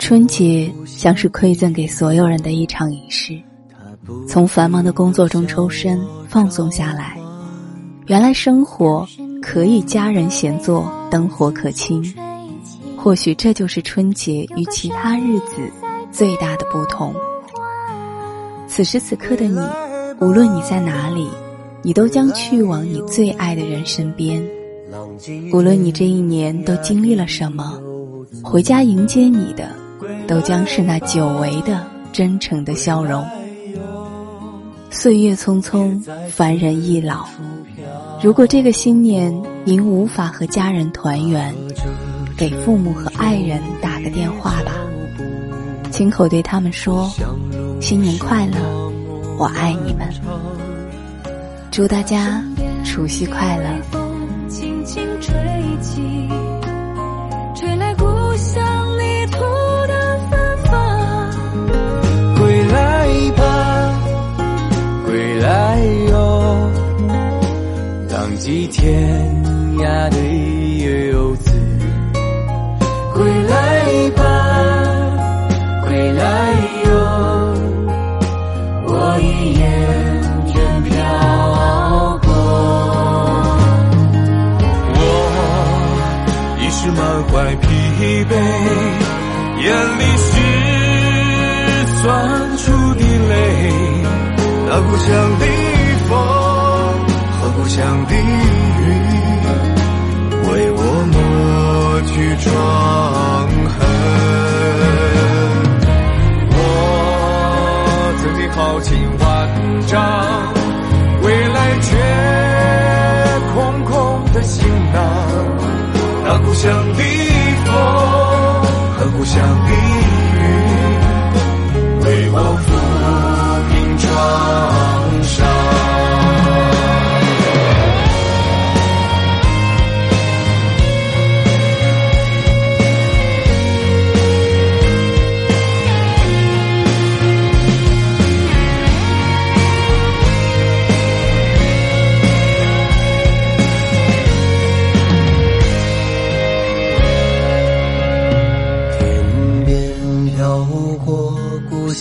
春节像是馈赠给所有人的一场仪式，从繁忙的工作中抽身，放松下来。原来生活可以家人闲坐，灯火可亲。或许这就是春节与其他日子最大的不同。此时此刻的你，无论你在哪里，你都将去往你最爱的人身边。无论你这一年都经历了什么，回家迎接你的，都将是那久违的真诚的笑容。岁月匆匆，凡人易老。如果这个新年您无法和家人团圆，给父母和爱人打个电话吧，亲口对他们说：“新年快乐，我爱你们。”祝大家除夕快乐。浪迹天涯的游子，归来吧，归来哟，我已厌倦漂泊，我已是满怀疲惫，眼里是酸楚的泪，那故乡的伤痕。我曾经豪情万丈，未来却空空的行囊。那故乡的风和故乡的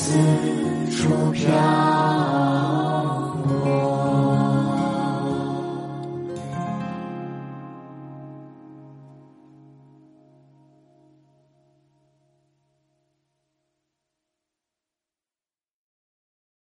四处飘。